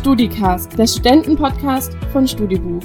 StudiCast, der Studentenpodcast von Studibuch.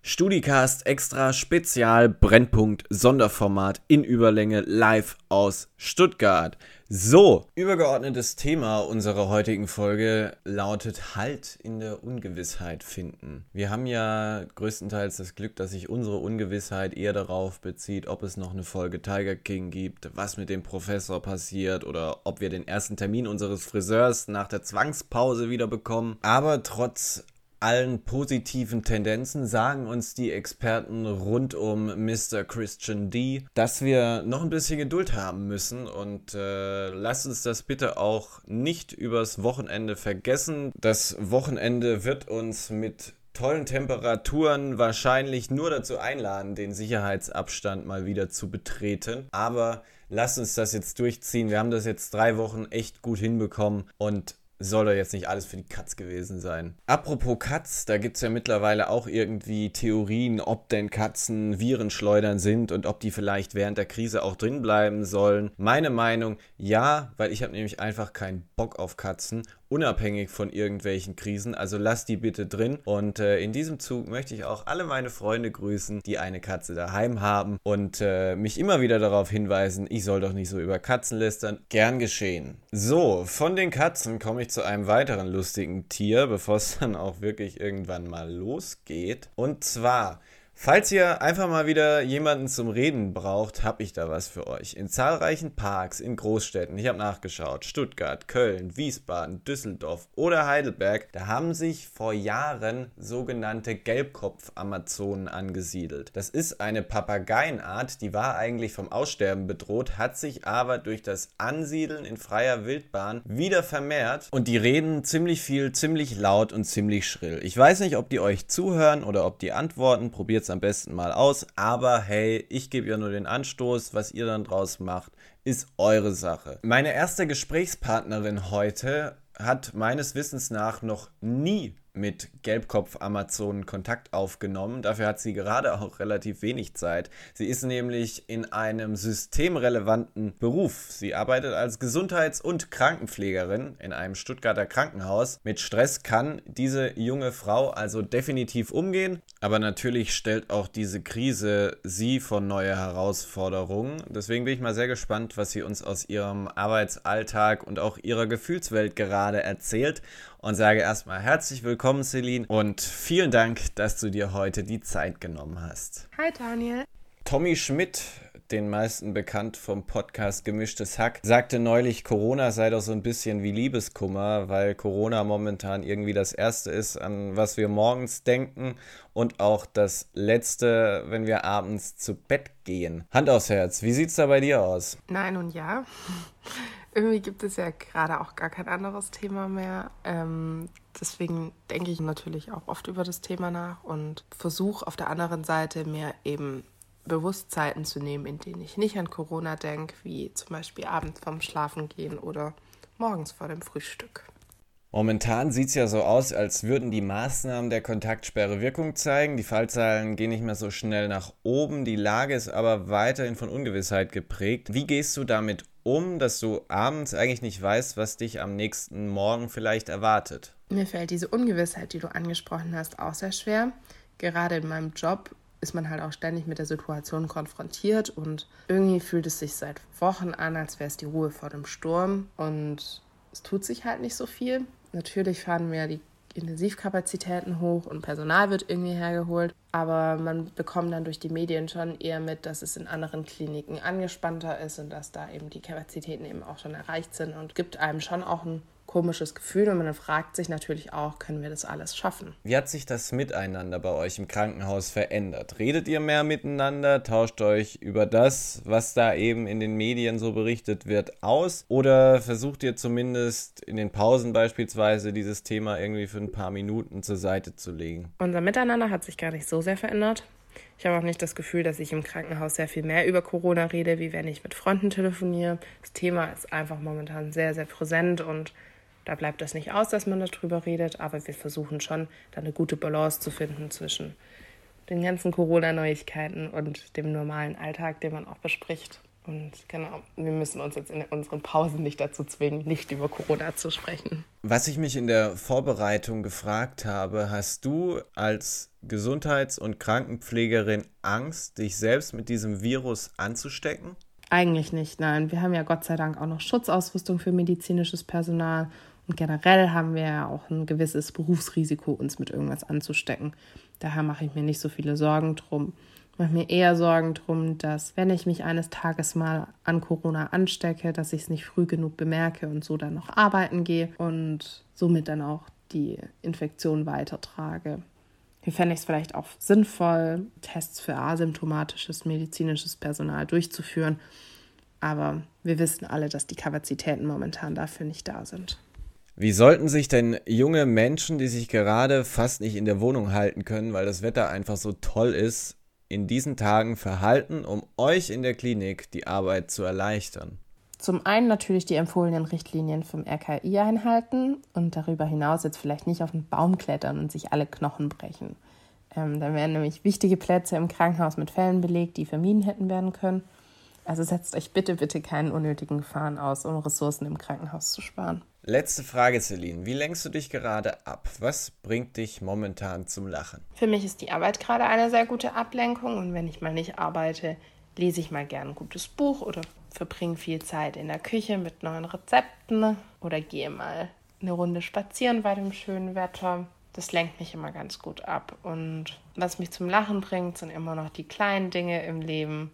StudiCast extra Spezial Brennpunkt Sonderformat in Überlänge live aus Stuttgart. So, übergeordnetes Thema unserer heutigen Folge lautet Halt in der Ungewissheit finden. Wir haben ja größtenteils das Glück, dass sich unsere Ungewissheit eher darauf bezieht, ob es noch eine Folge Tiger King gibt, was mit dem Professor passiert oder ob wir den ersten Termin unseres Friseurs nach der Zwangspause wieder bekommen. Aber trotz allen positiven Tendenzen sagen uns die Experten rund um Mr. Christian D, dass wir noch ein bisschen Geduld haben müssen und äh, lasst uns das bitte auch nicht übers Wochenende vergessen. Das Wochenende wird uns mit tollen Temperaturen wahrscheinlich nur dazu einladen, den Sicherheitsabstand mal wieder zu betreten. Aber lasst uns das jetzt durchziehen. Wir haben das jetzt drei Wochen echt gut hinbekommen und soll doch jetzt nicht alles für die Katz gewesen sein. Apropos Katz, da gibt es ja mittlerweile auch irgendwie Theorien, ob denn Katzen Virenschleudern sind und ob die vielleicht während der Krise auch drin bleiben sollen. Meine Meinung, ja, weil ich habe nämlich einfach keinen Bock auf Katzen unabhängig von irgendwelchen Krisen. Also lasst die bitte drin. Und äh, in diesem Zug möchte ich auch alle meine Freunde grüßen, die eine Katze daheim haben und äh, mich immer wieder darauf hinweisen, ich soll doch nicht so über Katzen lästern. Gern geschehen. So, von den Katzen komme ich zu einem weiteren lustigen Tier, bevor es dann auch wirklich irgendwann mal losgeht. Und zwar Falls ihr einfach mal wieder jemanden zum Reden braucht, habe ich da was für euch. In zahlreichen Parks in Großstädten, ich habe nachgeschaut, Stuttgart, Köln, Wiesbaden, Düsseldorf oder Heidelberg, da haben sich vor Jahren sogenannte Gelbkopf-Amazonen angesiedelt. Das ist eine Papageienart, die war eigentlich vom Aussterben bedroht, hat sich aber durch das Ansiedeln in freier Wildbahn wieder vermehrt und die reden ziemlich viel, ziemlich laut und ziemlich schrill. Ich weiß nicht, ob die euch zuhören oder ob die antworten, probiert am besten mal aus. Aber hey, ich gebe ja nur den Anstoß. Was ihr dann draus macht, ist eure Sache. Meine erste Gesprächspartnerin heute hat meines Wissens nach noch nie mit Gelbkopf-Amazonen Kontakt aufgenommen. Dafür hat sie gerade auch relativ wenig Zeit. Sie ist nämlich in einem systemrelevanten Beruf. Sie arbeitet als Gesundheits- und Krankenpflegerin in einem Stuttgarter Krankenhaus. Mit Stress kann diese junge Frau also definitiv umgehen, aber natürlich stellt auch diese Krise sie vor neue Herausforderungen. Deswegen bin ich mal sehr gespannt, was sie uns aus ihrem Arbeitsalltag und auch ihrer Gefühlswelt gerade erzählt und sage erstmal herzlich willkommen, Celine, und vielen Dank, dass du dir heute die Zeit genommen hast. Hi, Daniel. Tommy Schmidt, den meisten bekannt vom Podcast Gemischtes Hack, sagte neulich, Corona sei doch so ein bisschen wie Liebeskummer, weil Corona momentan irgendwie das Erste ist, an was wir morgens denken und auch das Letzte, wenn wir abends zu Bett gehen. Hand aufs Herz, wie sieht's da bei dir aus? Nein und ja. Irgendwie gibt es ja gerade auch gar kein anderes Thema mehr. Ähm, deswegen denke ich natürlich auch oft über das Thema nach und versuche auf der anderen Seite mir eben Bewusstheiten zu nehmen, in denen ich nicht an Corona denke, wie zum Beispiel abends vorm Schlafengehen oder morgens vor dem Frühstück. Momentan sieht es ja so aus, als würden die Maßnahmen der Kontaktsperre Wirkung zeigen. Die Fallzahlen gehen nicht mehr so schnell nach oben. Die Lage ist aber weiterhin von Ungewissheit geprägt. Wie gehst du damit um, dass du abends eigentlich nicht weißt, was dich am nächsten Morgen vielleicht erwartet? Mir fällt diese Ungewissheit, die du angesprochen hast, auch sehr schwer. Gerade in meinem Job ist man halt auch ständig mit der Situation konfrontiert und irgendwie fühlt es sich seit Wochen an, als wäre es die Ruhe vor dem Sturm und es tut sich halt nicht so viel. Natürlich fahren wir die Intensivkapazitäten hoch und Personal wird irgendwie hergeholt. Aber man bekommt dann durch die Medien schon eher mit, dass es in anderen Kliniken angespannter ist und dass da eben die Kapazitäten eben auch schon erreicht sind und gibt einem schon auch ein komisches Gefühl und man fragt sich natürlich auch, können wir das alles schaffen? Wie hat sich das Miteinander bei euch im Krankenhaus verändert? Redet ihr mehr miteinander? Tauscht euch über das, was da eben in den Medien so berichtet wird, aus? Oder versucht ihr zumindest in den Pausen beispielsweise dieses Thema irgendwie für ein paar Minuten zur Seite zu legen? Unser Miteinander hat sich gar nicht so sehr verändert. Ich habe auch nicht das Gefühl, dass ich im Krankenhaus sehr viel mehr über Corona rede, wie wenn ich mit Freunden telefoniere. Das Thema ist einfach momentan sehr, sehr präsent und da bleibt es nicht aus, dass man darüber redet, aber wir versuchen schon, da eine gute Balance zu finden zwischen den ganzen Corona-Neuigkeiten und dem normalen Alltag, den man auch bespricht. Und genau, wir müssen uns jetzt in unseren Pausen nicht dazu zwingen, nicht über Corona zu sprechen. Was ich mich in der Vorbereitung gefragt habe, hast du als Gesundheits- und Krankenpflegerin Angst, dich selbst mit diesem Virus anzustecken? Eigentlich nicht, nein. Wir haben ja Gott sei Dank auch noch Schutzausrüstung für medizinisches Personal und generell haben wir ja auch ein gewisses Berufsrisiko, uns mit irgendwas anzustecken. Daher mache ich mir nicht so viele Sorgen drum mache mir eher Sorgen drum, dass wenn ich mich eines Tages mal an Corona anstecke, dass ich es nicht früh genug bemerke und so dann noch arbeiten gehe und somit dann auch die Infektion weitertrage. Hier fände ich es vielleicht auch sinnvoll, Tests für asymptomatisches medizinisches Personal durchzuführen. Aber wir wissen alle, dass die Kapazitäten momentan dafür nicht da sind. Wie sollten sich denn junge Menschen, die sich gerade fast nicht in der Wohnung halten können, weil das Wetter einfach so toll ist, in diesen Tagen verhalten, um euch in der Klinik die Arbeit zu erleichtern? Zum einen natürlich die empfohlenen Richtlinien vom RKI einhalten und darüber hinaus jetzt vielleicht nicht auf den Baum klettern und sich alle Knochen brechen. Ähm, dann werden nämlich wichtige Plätze im Krankenhaus mit Fällen belegt, die vermieden hätten werden können. Also setzt euch bitte, bitte keinen unnötigen Gefahren aus, um Ressourcen im Krankenhaus zu sparen. Letzte Frage, Celine. Wie lenkst du dich gerade ab? Was bringt dich momentan zum Lachen? Für mich ist die Arbeit gerade eine sehr gute Ablenkung und wenn ich mal nicht arbeite, lese ich mal gern ein gutes Buch oder verbringe viel Zeit in der Küche mit neuen Rezepten oder gehe mal eine Runde spazieren bei dem schönen Wetter. Das lenkt mich immer ganz gut ab. Und was mich zum Lachen bringt, sind immer noch die kleinen Dinge im Leben,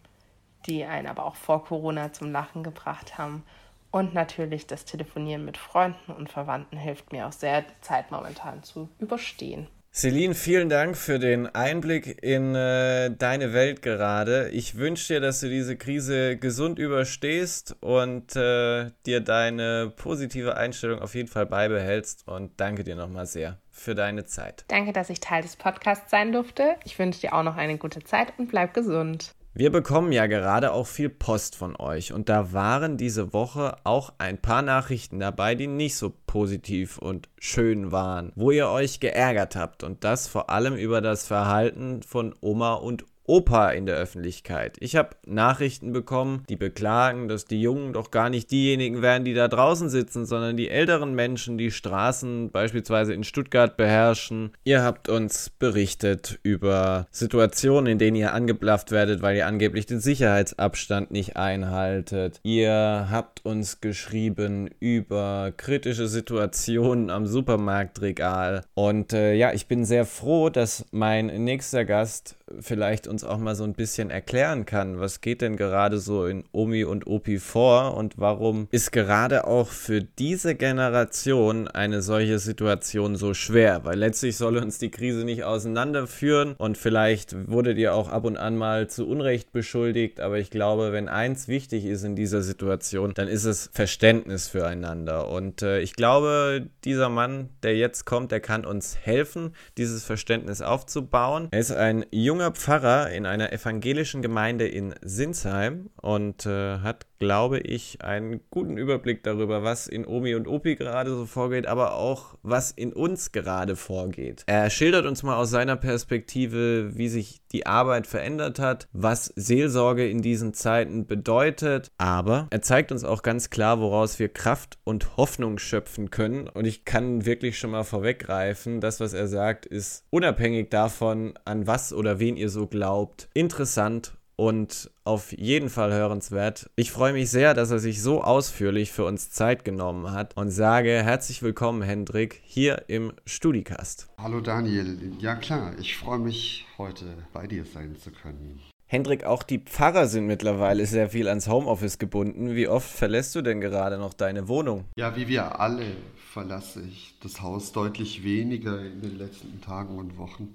die einen aber auch vor Corona zum Lachen gebracht haben. Und natürlich das Telefonieren mit Freunden und Verwandten hilft mir auch sehr, die Zeit momentan zu überstehen. Celine, vielen Dank für den Einblick in äh, deine Welt gerade. Ich wünsche dir, dass du diese Krise gesund überstehst und äh, dir deine positive Einstellung auf jeden Fall beibehältst. Und danke dir nochmal sehr für deine Zeit. Danke, dass ich Teil des Podcasts sein durfte. Ich wünsche dir auch noch eine gute Zeit und bleib gesund. Wir bekommen ja gerade auch viel Post von euch und da waren diese Woche auch ein paar Nachrichten dabei, die nicht so positiv und schön waren, wo ihr euch geärgert habt und das vor allem über das Verhalten von Oma und Opa in der Öffentlichkeit. Ich habe Nachrichten bekommen, die beklagen, dass die Jungen doch gar nicht diejenigen wären, die da draußen sitzen, sondern die älteren Menschen, die Straßen beispielsweise in Stuttgart beherrschen. Ihr habt uns berichtet über Situationen, in denen ihr angeblafft werdet, weil ihr angeblich den Sicherheitsabstand nicht einhaltet. Ihr habt uns geschrieben über kritische Situationen am Supermarktregal. Und äh, ja, ich bin sehr froh, dass mein nächster Gast vielleicht uns auch mal so ein bisschen erklären kann, was geht denn gerade so in Omi und Opi vor und warum ist gerade auch für diese Generation eine solche Situation so schwer, weil letztlich soll uns die Krise nicht auseinanderführen und vielleicht wurdet ihr auch ab und an mal zu Unrecht beschuldigt, aber ich glaube, wenn eins wichtig ist in dieser Situation, dann ist es Verständnis füreinander und äh, ich glaube, dieser Mann, der jetzt kommt, der kann uns helfen, dieses Verständnis aufzubauen. Er ist ein junger junger Pfarrer in einer evangelischen Gemeinde in Sinsheim und äh, hat glaube ich, einen guten Überblick darüber, was in Omi und Opi gerade so vorgeht, aber auch was in uns gerade vorgeht. Er schildert uns mal aus seiner Perspektive, wie sich die Arbeit verändert hat, was Seelsorge in diesen Zeiten bedeutet, aber er zeigt uns auch ganz klar, woraus wir Kraft und Hoffnung schöpfen können und ich kann wirklich schon mal vorweggreifen, das, was er sagt, ist unabhängig davon, an was oder wen ihr so glaubt, interessant und auf jeden Fall hörenswert. Ich freue mich sehr, dass er sich so ausführlich für uns Zeit genommen hat und sage herzlich willkommen, Hendrik, hier im Studicast. Hallo Daniel, ja klar, ich freue mich, heute bei dir sein zu können. Hendrik, auch die Pfarrer sind mittlerweile sehr viel ans Homeoffice gebunden. Wie oft verlässt du denn gerade noch deine Wohnung? Ja, wie wir alle verlasse ich das Haus deutlich weniger in den letzten Tagen und Wochen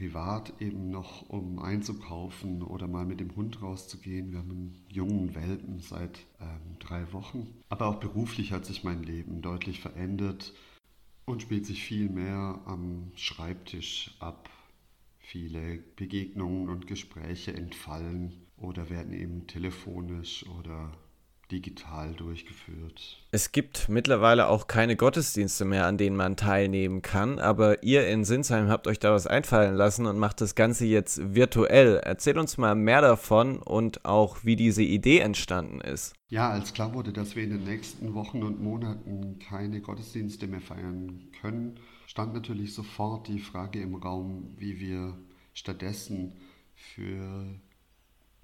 privat eben noch, um einzukaufen oder mal mit dem Hund rauszugehen. Wir haben einen jungen Welpen seit ähm, drei Wochen. Aber auch beruflich hat sich mein Leben deutlich verändert und spielt sich viel mehr am Schreibtisch ab. Viele Begegnungen und Gespräche entfallen oder werden eben telefonisch oder digital durchgeführt. Es gibt mittlerweile auch keine Gottesdienste mehr, an denen man teilnehmen kann, aber ihr in Sinsheim habt euch da was einfallen lassen und macht das Ganze jetzt virtuell. Erzähl uns mal mehr davon und auch, wie diese Idee entstanden ist. Ja, als klar wurde, dass wir in den nächsten Wochen und Monaten keine Gottesdienste mehr feiern können, stand natürlich sofort die Frage im Raum, wie wir stattdessen für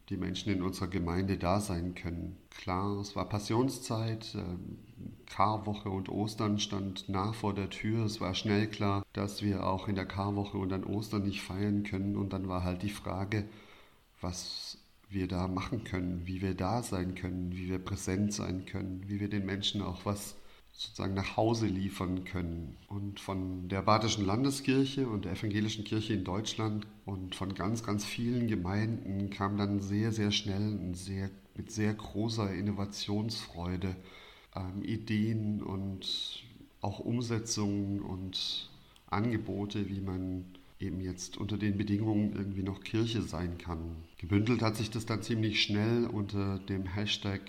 die Menschen in unserer Gemeinde da sein können. Klar, es war Passionszeit, ähm, Karwoche und Ostern stand nah vor der Tür. Es war schnell klar, dass wir auch in der Karwoche und an Ostern nicht feiern können. Und dann war halt die Frage, was wir da machen können, wie wir da sein können, wie wir präsent sein können, wie wir den Menschen auch was sozusagen nach Hause liefern können. Und von der Badischen Landeskirche und der Evangelischen Kirche in Deutschland und von ganz, ganz vielen Gemeinden kam dann sehr, sehr schnell und sehr, mit sehr großer Innovationsfreude ähm, Ideen und auch Umsetzungen und Angebote, wie man eben jetzt unter den Bedingungen irgendwie noch Kirche sein kann. Gebündelt hat sich das dann ziemlich schnell unter dem Hashtag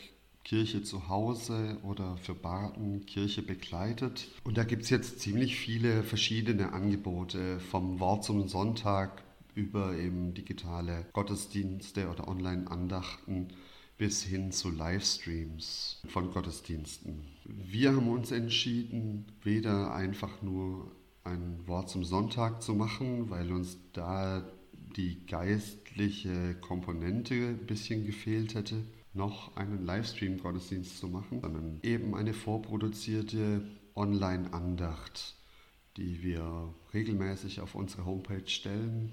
Kirche zu Hause oder für Barten Kirche begleitet. Und da gibt es jetzt ziemlich viele verschiedene Angebote, vom Wort zum Sonntag über eben digitale Gottesdienste oder Online-Andachten bis hin zu Livestreams von Gottesdiensten. Wir haben uns entschieden, weder einfach nur ein Wort zum Sonntag zu machen, weil uns da die geistliche Komponente ein bisschen gefehlt hätte, noch einen Livestream-Gottesdienst zu machen, sondern eben eine vorproduzierte Online-Andacht, die wir regelmäßig auf unsere Homepage stellen,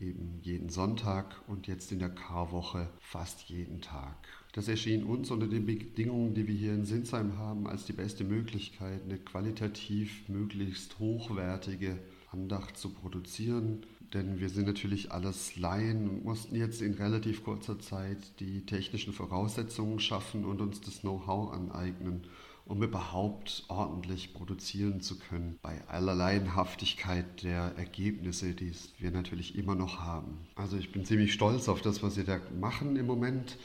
eben jeden Sonntag und jetzt in der Karwoche fast jeden Tag. Das erschien uns unter den Bedingungen, die wir hier in Sinsheim haben, als die beste Möglichkeit, eine qualitativ möglichst hochwertige Andacht zu produzieren, denn wir sind natürlich alles Laien und mussten jetzt in relativ kurzer Zeit die technischen Voraussetzungen schaffen und uns das Know-how aneignen, um überhaupt ordentlich produzieren zu können, bei aller Laienhaftigkeit der Ergebnisse, die wir natürlich immer noch haben. Also ich bin ziemlich stolz auf das, was wir da machen im Moment.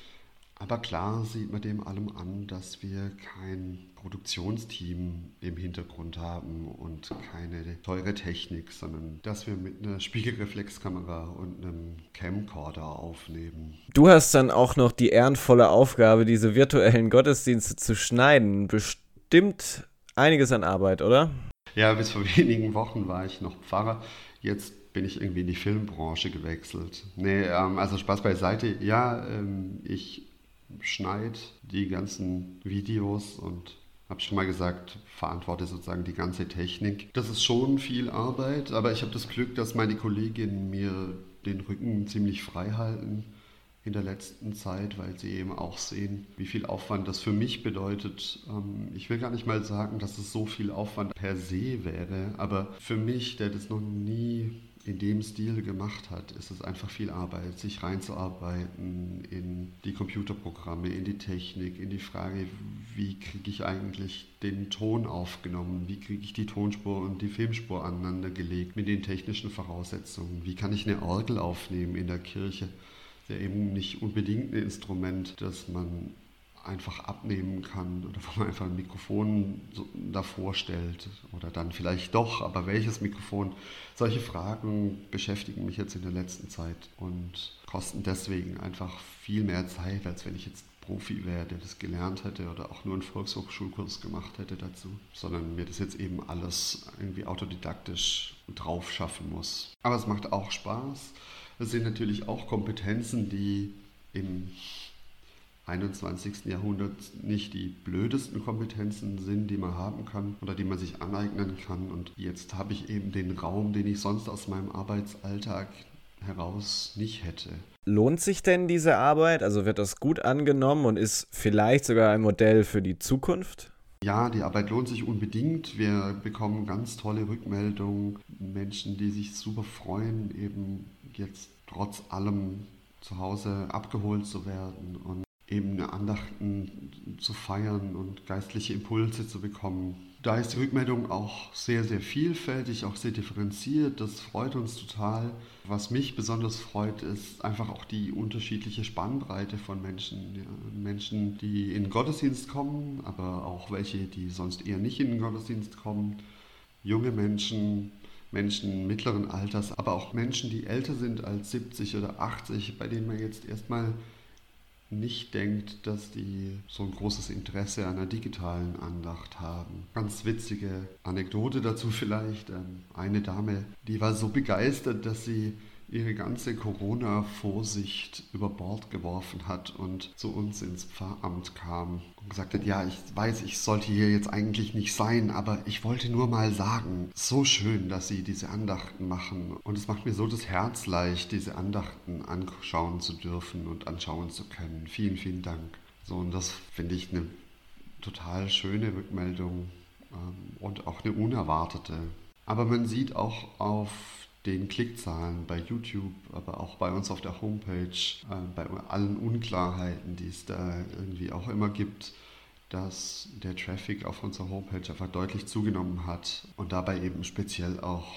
Aber klar sieht man dem allem an, dass wir kein Produktionsteam im Hintergrund haben und keine teure Technik, sondern dass wir mit einer Spiegelreflexkamera und einem Camcorder aufnehmen. Du hast dann auch noch die ehrenvolle Aufgabe, diese virtuellen Gottesdienste zu schneiden. Bestimmt einiges an Arbeit, oder? Ja, bis vor wenigen Wochen war ich noch Pfarrer. Jetzt bin ich irgendwie in die Filmbranche gewechselt. Nee, ähm, also Spaß beiseite. Ja, ähm, ich schneide die ganzen Videos und habe schon mal gesagt, verantworte sozusagen die ganze Technik. Das ist schon viel Arbeit, aber ich habe das Glück, dass meine Kolleginnen mir den Rücken ziemlich frei halten in der letzten Zeit, weil sie eben auch sehen, wie viel Aufwand das für mich bedeutet. Ähm, ich will gar nicht mal sagen, dass es so viel Aufwand per se wäre, aber für mich, der das noch nie in dem Stil gemacht hat, ist es einfach viel Arbeit, sich reinzuarbeiten in die Computerprogramme, in die Technik, in die Frage, wie kriege ich eigentlich den Ton aufgenommen, wie kriege ich die Tonspur und die Filmspur aneinander gelegt mit den technischen Voraussetzungen, wie kann ich eine Orgel aufnehmen in der Kirche, der eben nicht unbedingt ein Instrument, das man einfach abnehmen kann oder wo man einfach ein Mikrofon so davor stellt oder dann vielleicht doch, aber welches Mikrofon? Solche Fragen beschäftigen mich jetzt in der letzten Zeit und kosten deswegen einfach viel mehr Zeit, als wenn ich jetzt Profi wäre, der das gelernt hätte oder auch nur einen Volkshochschulkurs gemacht hätte dazu, sondern mir das jetzt eben alles irgendwie autodidaktisch drauf schaffen muss. Aber es macht auch Spaß. Es sind natürlich auch Kompetenzen, die im 21. Jahrhundert nicht die blödesten Kompetenzen sind, die man haben kann oder die man sich aneignen kann. Und jetzt habe ich eben den Raum, den ich sonst aus meinem Arbeitsalltag heraus nicht hätte. Lohnt sich denn diese Arbeit? Also wird das gut angenommen und ist vielleicht sogar ein Modell für die Zukunft? Ja, die Arbeit lohnt sich unbedingt. Wir bekommen ganz tolle Rückmeldungen. Menschen, die sich super freuen, eben jetzt trotz allem zu Hause abgeholt zu werden und eben Andachten zu feiern und geistliche Impulse zu bekommen. da ist die Rückmeldung auch sehr, sehr vielfältig, auch sehr differenziert. Das freut uns total. Was mich besonders freut, ist einfach auch die unterschiedliche Spannbreite von Menschen. Menschen, die in den Gottesdienst kommen, aber auch welche, die sonst eher nicht in den Gottesdienst kommen. Junge Menschen, Menschen mittleren Alters, aber auch Menschen, die älter sind als 70 oder 80, bei denen man jetzt erstmal nicht denkt, dass die so ein großes Interesse an einer digitalen Andacht haben. Ganz witzige Anekdote dazu vielleicht. Ähm, eine Dame, die war so begeistert, dass sie ihre ganze Corona-Vorsicht über Bord geworfen hat und zu uns ins Pfarramt kam und gesagt hat, ja, ich weiß, ich sollte hier jetzt eigentlich nicht sein, aber ich wollte nur mal sagen, so schön, dass Sie diese Andachten machen und es macht mir so das Herz leicht, diese Andachten anschauen zu dürfen und anschauen zu können. Vielen, vielen Dank. So, und das finde ich eine total schöne Rückmeldung ähm, und auch eine unerwartete. Aber man sieht auch auf den Klickzahlen bei YouTube, aber auch bei uns auf der Homepage, äh, bei allen Unklarheiten, die es da irgendwie auch immer gibt, dass der Traffic auf unserer Homepage einfach deutlich zugenommen hat und dabei eben speziell auch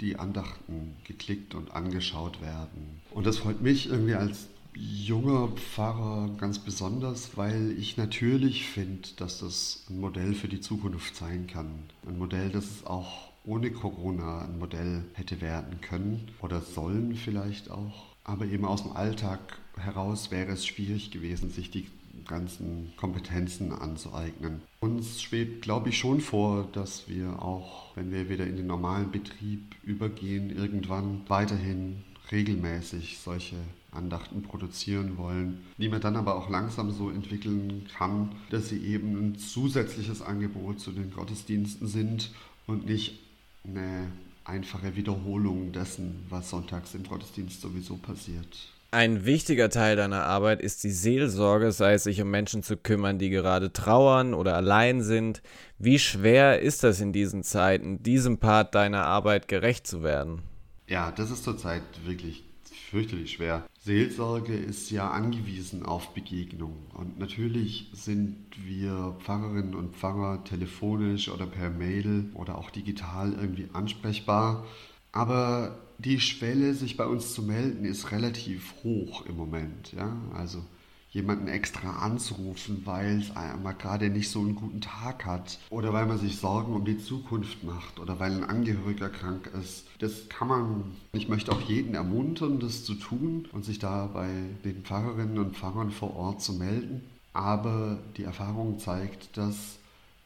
die Andachten geklickt und angeschaut werden. Und das freut mich irgendwie als junger Pfarrer ganz besonders, weil ich natürlich finde, dass das ein Modell für die Zukunft sein kann. Ein Modell, das es auch ohne Corona ein Modell hätte werden können oder sollen vielleicht auch. Aber eben aus dem Alltag heraus wäre es schwierig gewesen, sich die ganzen Kompetenzen anzueignen. Uns schwebt, glaube ich, schon vor, dass wir auch, wenn wir wieder in den normalen Betrieb übergehen, irgendwann weiterhin regelmäßig solche Andachten produzieren wollen, die man dann aber auch langsam so entwickeln kann, dass sie eben ein zusätzliches Angebot zu den Gottesdiensten sind und nicht eine einfache Wiederholung dessen, was sonntags im Gottesdienst sowieso passiert. Ein wichtiger Teil deiner Arbeit ist die Seelsorge, sei es sich um Menschen zu kümmern, die gerade trauern oder allein sind. Wie schwer ist das in diesen Zeiten, diesem Part deiner Arbeit gerecht zu werden? Ja, das ist zurzeit wirklich fürchterlich schwer. Seelsorge ist ja angewiesen auf Begegnung. Und natürlich sind wir Pfarrerinnen und Pfarrer telefonisch oder per Mail oder auch digital irgendwie ansprechbar. Aber die Schwelle, sich bei uns zu melden, ist relativ hoch im Moment. Ja? Also jemanden extra anzurufen, weil es einmal gerade nicht so einen guten Tag hat oder weil man sich Sorgen um die Zukunft macht oder weil ein Angehöriger krank ist. Das kann man, ich möchte auch jeden ermuntern, das zu tun und sich da bei den Pfarrerinnen und Pfarrern vor Ort zu melden. Aber die Erfahrung zeigt, dass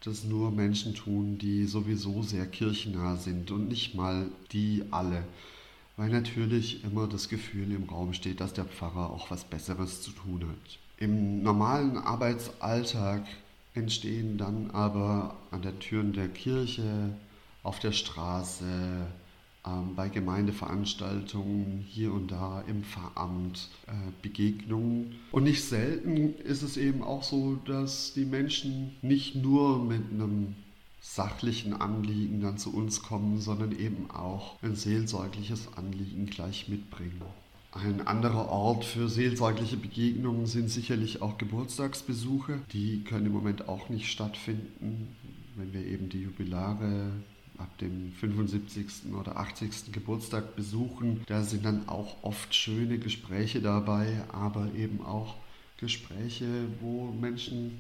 das nur Menschen tun, die sowieso sehr kirchennah sind und nicht mal die alle weil natürlich immer das Gefühl im Raum steht, dass der Pfarrer auch was Besseres zu tun hat. Im normalen Arbeitsalltag entstehen dann aber an der Türen der Kirche, auf der Straße, ähm, bei Gemeindeveranstaltungen hier und da im Pfarramt äh, Begegnungen. Und nicht selten ist es eben auch so, dass die Menschen nicht nur mit einem sachlichen Anliegen dann zu uns kommen, sondern eben auch ein seelsorgliches Anliegen gleich mitbringen. Ein anderer Ort für seelsorgliche Begegnungen sind sicherlich auch Geburtstagsbesuche. Die können im Moment auch nicht stattfinden, wenn wir eben die Jubilare ab dem 75. oder 80. Geburtstag besuchen. Da sind dann auch oft schöne Gespräche dabei, aber eben auch Gespräche, wo Menschen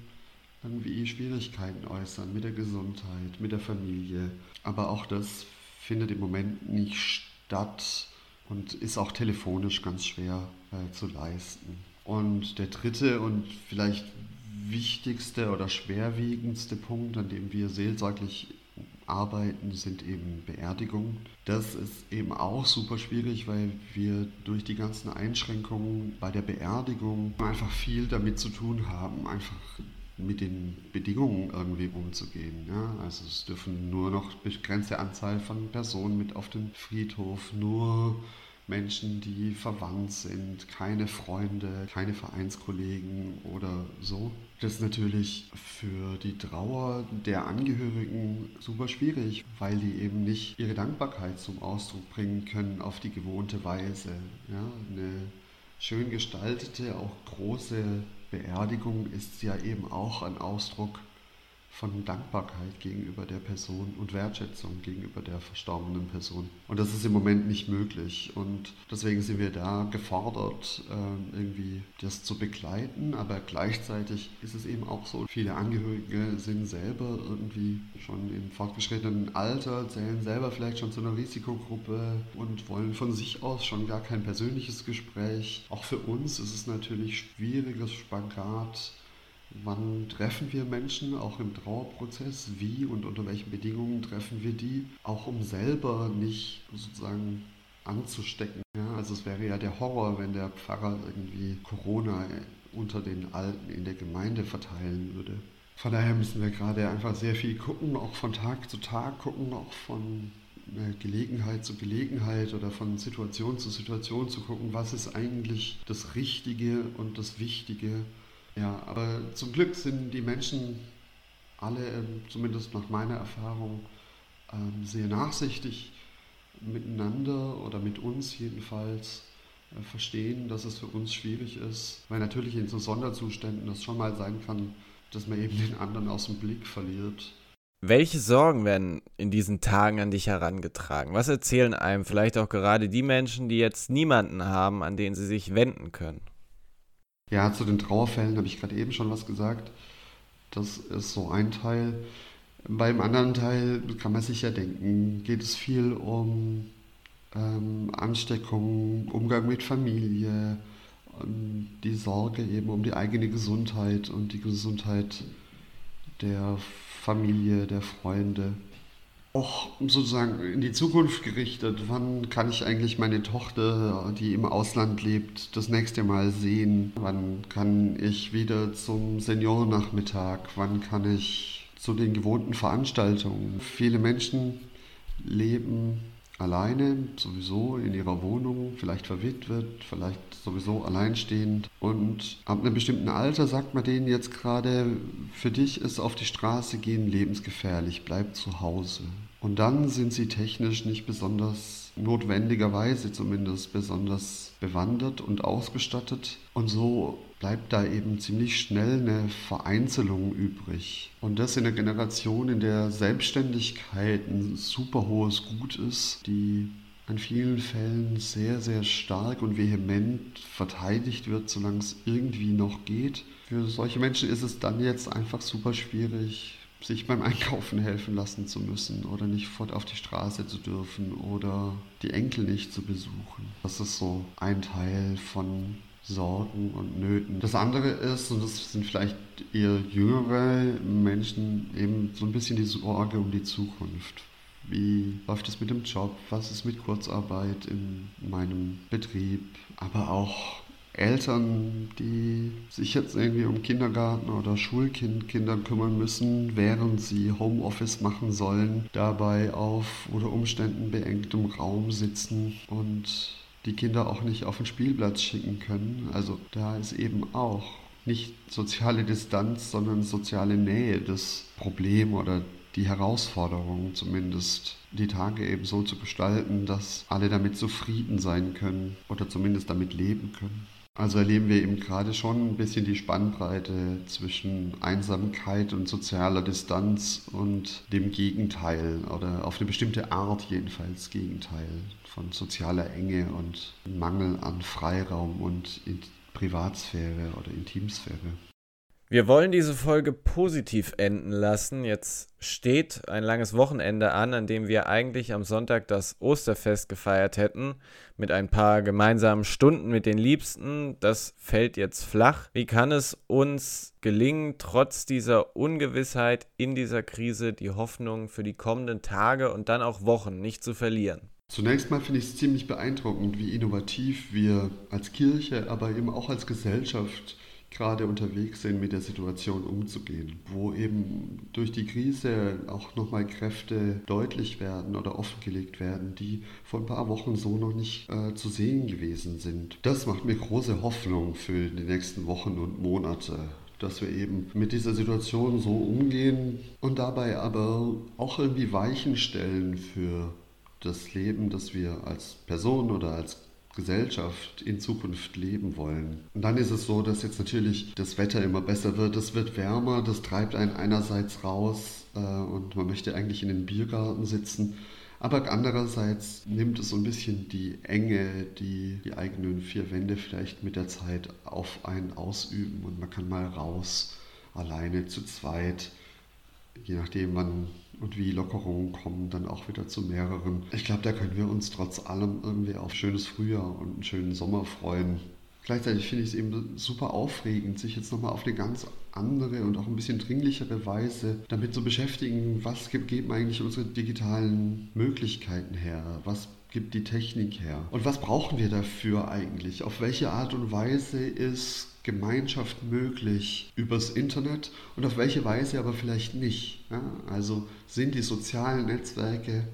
irgendwie Schwierigkeiten äußern mit der Gesundheit, mit der Familie. Aber auch das findet im Moment nicht statt und ist auch telefonisch ganz schwer äh, zu leisten. Und der dritte und vielleicht wichtigste oder schwerwiegendste Punkt, an dem wir seelsorglich arbeiten, sind eben Beerdigungen. Das ist eben auch super schwierig, weil wir durch die ganzen Einschränkungen bei der Beerdigung einfach viel damit zu tun haben, einfach mit den Bedingungen irgendwie umzugehen. Ja? Also es dürfen nur noch begrenzte Anzahl von Personen mit auf den Friedhof, nur Menschen, die verwandt sind, keine Freunde, keine Vereinskollegen oder so. Das ist natürlich für die Trauer der Angehörigen super schwierig, weil die eben nicht ihre Dankbarkeit zum Ausdruck bringen können auf die gewohnte Weise. Ja? Eine schön gestaltete, auch große Beerdigung ist ja eben auch ein Ausdruck von Dankbarkeit gegenüber der Person und Wertschätzung gegenüber der verstorbenen Person. Und das ist im Moment nicht möglich. Und deswegen sind wir da gefordert, ähm, irgendwie das zu begleiten. Aber gleichzeitig ist es eben auch so, viele Angehörige sind selber irgendwie schon im fortgeschrittenen Alter, zählen selber vielleicht schon zu einer Risikogruppe und wollen von sich aus schon gar kein persönliches Gespräch. Auch für uns ist es natürlich schwieriges Spagat Wann treffen wir Menschen, auch im Trauerprozess? Wie und unter welchen Bedingungen treffen wir die? Auch um selber nicht sozusagen anzustecken. Ja, also es wäre ja der Horror, wenn der Pfarrer irgendwie Corona unter den Alten in der Gemeinde verteilen würde. Von daher müssen wir gerade einfach sehr viel gucken, auch von Tag zu Tag gucken, auch von äh, Gelegenheit zu Gelegenheit oder von Situation zu Situation zu gucken, was ist eigentlich das Richtige und das Wichtige ja, aber zum Glück sind die Menschen alle, ähm, zumindest nach meiner Erfahrung, ähm, sehr nachsichtig miteinander oder mit uns jedenfalls äh, verstehen, dass es für uns schwierig ist, weil natürlich in so Sonderzuständen das schon mal sein kann, dass man eben den anderen aus dem Blick verliert. Welche Sorgen werden in diesen Tagen an dich herangetragen? Was erzählen einem vielleicht auch gerade die Menschen, die jetzt niemanden haben, an den sie sich wenden können? Ja, zu den Trauerfällen habe ich gerade eben schon was gesagt. Das ist so ein Teil. Beim anderen Teil kann man sich ja denken, geht es viel um ähm, Ansteckung, Umgang mit Familie, die Sorge eben um die eigene Gesundheit und die Gesundheit der Familie, der Freunde auch sozusagen in die Zukunft gerichtet. Wann kann ich eigentlich meine Tochter, die im Ausland lebt, das nächste Mal sehen? Wann kann ich wieder zum Seniorennachmittag? Wann kann ich zu den gewohnten Veranstaltungen? Viele Menschen leben alleine, sowieso in ihrer Wohnung, vielleicht verwitwet, vielleicht sowieso alleinstehend. Und ab einem bestimmten Alter sagt man denen jetzt gerade, für dich ist auf die Straße gehen lebensgefährlich, bleib zu Hause. Und dann sind sie technisch nicht besonders, notwendigerweise zumindest, besonders bewandert und ausgestattet. Und so bleibt da eben ziemlich schnell eine Vereinzelung übrig. Und das in einer Generation, in der Selbstständigkeit ein super hohes Gut ist, die in vielen Fällen sehr, sehr stark und vehement verteidigt wird, solange es irgendwie noch geht. Für solche Menschen ist es dann jetzt einfach super schwierig, sich beim Einkaufen helfen lassen zu müssen oder nicht fort auf die Straße zu dürfen oder die Enkel nicht zu besuchen. Das ist so ein Teil von Sorgen und Nöten. Das andere ist, und das sind vielleicht eher jüngere Menschen, eben so ein bisschen die Sorge um die Zukunft. Wie läuft es mit dem Job? Was ist mit Kurzarbeit in meinem Betrieb? Aber auch Eltern, die sich jetzt irgendwie um Kindergarten oder Schulkinder kümmern müssen, während sie Homeoffice machen sollen, dabei auf oder Umständen beengtem Raum sitzen und die Kinder auch nicht auf den Spielplatz schicken können. Also da ist eben auch nicht soziale Distanz, sondern soziale Nähe das Problem oder die Herausforderung zumindest, die Tage eben so zu gestalten, dass alle damit zufrieden sein können oder zumindest damit leben können. Also erleben wir eben gerade schon ein bisschen die Spannbreite zwischen Einsamkeit und sozialer Distanz und dem Gegenteil oder auf eine bestimmte Art jedenfalls Gegenteil von sozialer Enge und Mangel an Freiraum und Privatsphäre oder Intimsphäre. Wir wollen diese Folge positiv enden lassen. Jetzt steht ein langes Wochenende an, an dem wir eigentlich am Sonntag das Osterfest gefeiert hätten, mit ein paar gemeinsamen Stunden mit den Liebsten. Das fällt jetzt flach. Wie kann es uns gelingen, trotz dieser Ungewissheit in dieser Krise die Hoffnung für die kommenden Tage und dann auch Wochen nicht zu verlieren? Zunächst mal finde ich es ziemlich beeindruckend, wie innovativ wir als Kirche, aber eben auch als Gesellschaft gerade unterwegs sind, mit der Situation umzugehen, wo eben durch die Krise auch nochmal Kräfte deutlich werden oder offengelegt werden, die vor ein paar Wochen so noch nicht äh, zu sehen gewesen sind. Das macht mir große Hoffnung für die nächsten Wochen und Monate dass wir eben mit dieser Situation so umgehen und dabei aber auch irgendwie Weichen stellen für das Leben, das wir als Person oder als Gesellschaft in Zukunft leben wollen. Und dann ist es so, dass jetzt natürlich das Wetter immer besser wird, es wird wärmer, das treibt einen einerseits raus äh, und man möchte eigentlich in den Biergarten sitzen. Aber andererseits nimmt es so ein bisschen die Enge, die die eigenen vier Wände vielleicht mit der Zeit auf einen ausüben und man kann mal raus, alleine, zu zweit, je nachdem wann und wie Lockerungen kommen, dann auch wieder zu mehreren. Ich glaube, da können wir uns trotz allem irgendwie auf schönes Frühjahr und einen schönen Sommer freuen. Gleichzeitig finde ich es eben super aufregend, sich jetzt nochmal auf eine ganz andere und auch ein bisschen dringlichere Weise damit zu beschäftigen, was geben eigentlich unsere digitalen Möglichkeiten her, was gibt die Technik her und was brauchen wir dafür eigentlich, auf welche Art und Weise ist Gemeinschaft möglich übers Internet und auf welche Weise aber vielleicht nicht. Ja? Also sind die sozialen Netzwerke,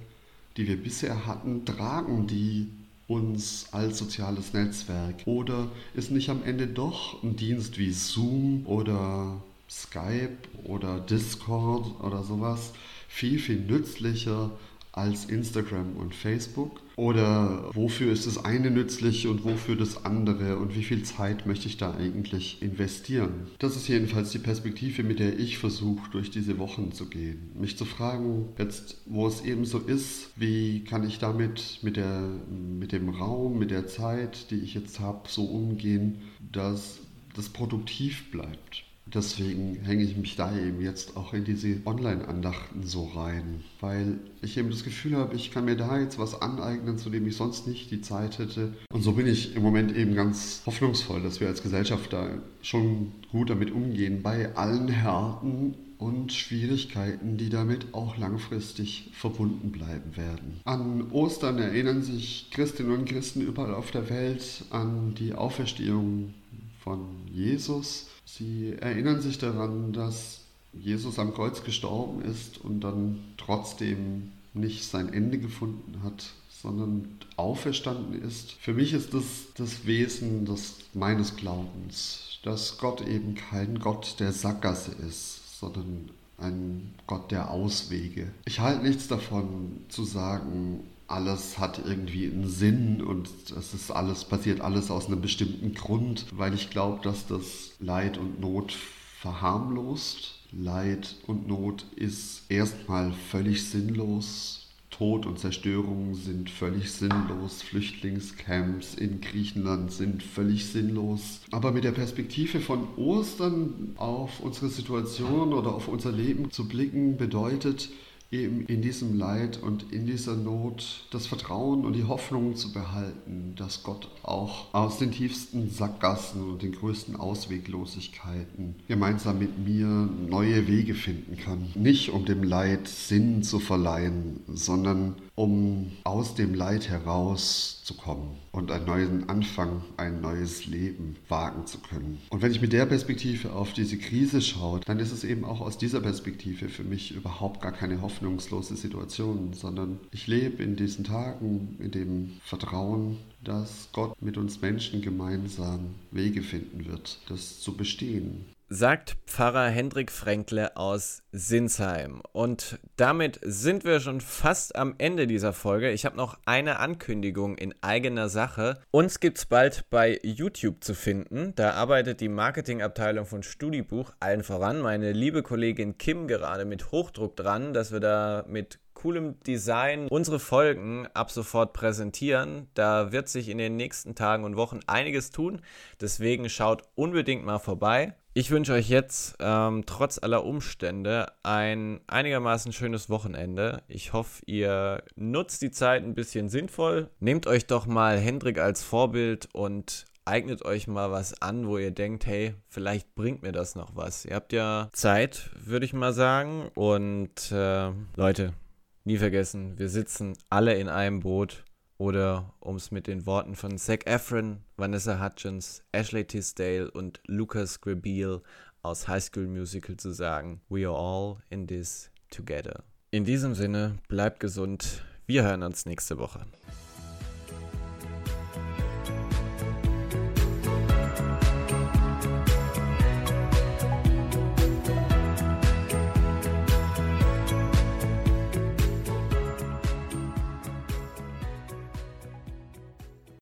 die wir bisher hatten, tragen die uns als soziales Netzwerk? Oder ist nicht am Ende doch ein Dienst wie Zoom oder Skype oder Discord oder sowas viel, viel nützlicher als Instagram und Facebook? Oder wofür ist das eine nützlich und wofür das andere und wie viel Zeit möchte ich da eigentlich investieren? Das ist jedenfalls die Perspektive, mit der ich versuche, durch diese Wochen zu gehen. Mich zu fragen, jetzt wo es eben so ist, wie kann ich damit mit, der, mit dem Raum, mit der Zeit, die ich jetzt habe, so umgehen, dass das produktiv bleibt. Deswegen hänge ich mich da eben jetzt auch in diese Online-Andachten so rein, weil ich eben das Gefühl habe, ich kann mir da jetzt was aneignen, zu dem ich sonst nicht die Zeit hätte. Und so bin ich im Moment eben ganz hoffnungsvoll, dass wir als Gesellschaft da schon gut damit umgehen, bei allen Härten und Schwierigkeiten, die damit auch langfristig verbunden bleiben werden. An Ostern erinnern sich Christinnen und Christen überall auf der Welt an die Auferstehung von Jesus Sie erinnern sich daran, dass Jesus am Kreuz gestorben ist und dann trotzdem nicht sein Ende gefunden hat, sondern auferstanden ist. Für mich ist das das Wesen des, meines Glaubens, dass Gott eben kein Gott der Sackgasse ist, sondern ein Gott der Auswege. Ich halte nichts davon zu sagen, alles hat irgendwie einen Sinn und es ist alles, passiert alles aus einem bestimmten Grund, weil ich glaube, dass das Leid und Not verharmlost. Leid und Not ist erstmal völlig sinnlos. Tod und Zerstörung sind völlig sinnlos. Flüchtlingscamps in Griechenland sind völlig sinnlos. Aber mit der Perspektive von Ostern auf unsere Situation oder auf unser Leben zu blicken, bedeutet, eben in diesem Leid und in dieser Not das Vertrauen und die Hoffnung zu behalten, dass Gott auch aus den tiefsten Sackgassen und den größten Ausweglosigkeiten gemeinsam mit mir neue Wege finden kann. Nicht um dem Leid Sinn zu verleihen, sondern um aus dem Leid herauszukommen und einen neuen Anfang, ein neues Leben wagen zu können. Und wenn ich mit der Perspektive auf diese Krise schaue, dann ist es eben auch aus dieser Perspektive für mich überhaupt gar keine hoffnungslose Situation, sondern ich lebe in diesen Tagen in dem Vertrauen, dass Gott mit uns Menschen gemeinsam Wege finden wird, das zu bestehen sagt Pfarrer Hendrik Fränkle aus Sinsheim. Und damit sind wir schon fast am Ende dieser Folge. Ich habe noch eine Ankündigung in eigener Sache. Uns gibt es bald bei YouTube zu finden. Da arbeitet die Marketingabteilung von Studibuch allen voran. Meine liebe Kollegin Kim gerade mit Hochdruck dran, dass wir da mit coolem Design unsere Folgen ab sofort präsentieren. Da wird sich in den nächsten Tagen und Wochen einiges tun. Deswegen schaut unbedingt mal vorbei. Ich wünsche euch jetzt ähm, trotz aller Umstände ein einigermaßen schönes Wochenende. Ich hoffe, ihr nutzt die Zeit ein bisschen sinnvoll. Nehmt euch doch mal Hendrik als Vorbild und eignet euch mal was an, wo ihr denkt, hey, vielleicht bringt mir das noch was. Ihr habt ja Zeit, würde ich mal sagen. Und äh, Leute, nie vergessen, wir sitzen alle in einem Boot. Oder um es mit den Worten von Zac Efron, Vanessa Hutchins, Ashley Tisdale und Lucas Grabeel aus High School Musical zu sagen, We are all in this together. In diesem Sinne, bleibt gesund. Wir hören uns nächste Woche.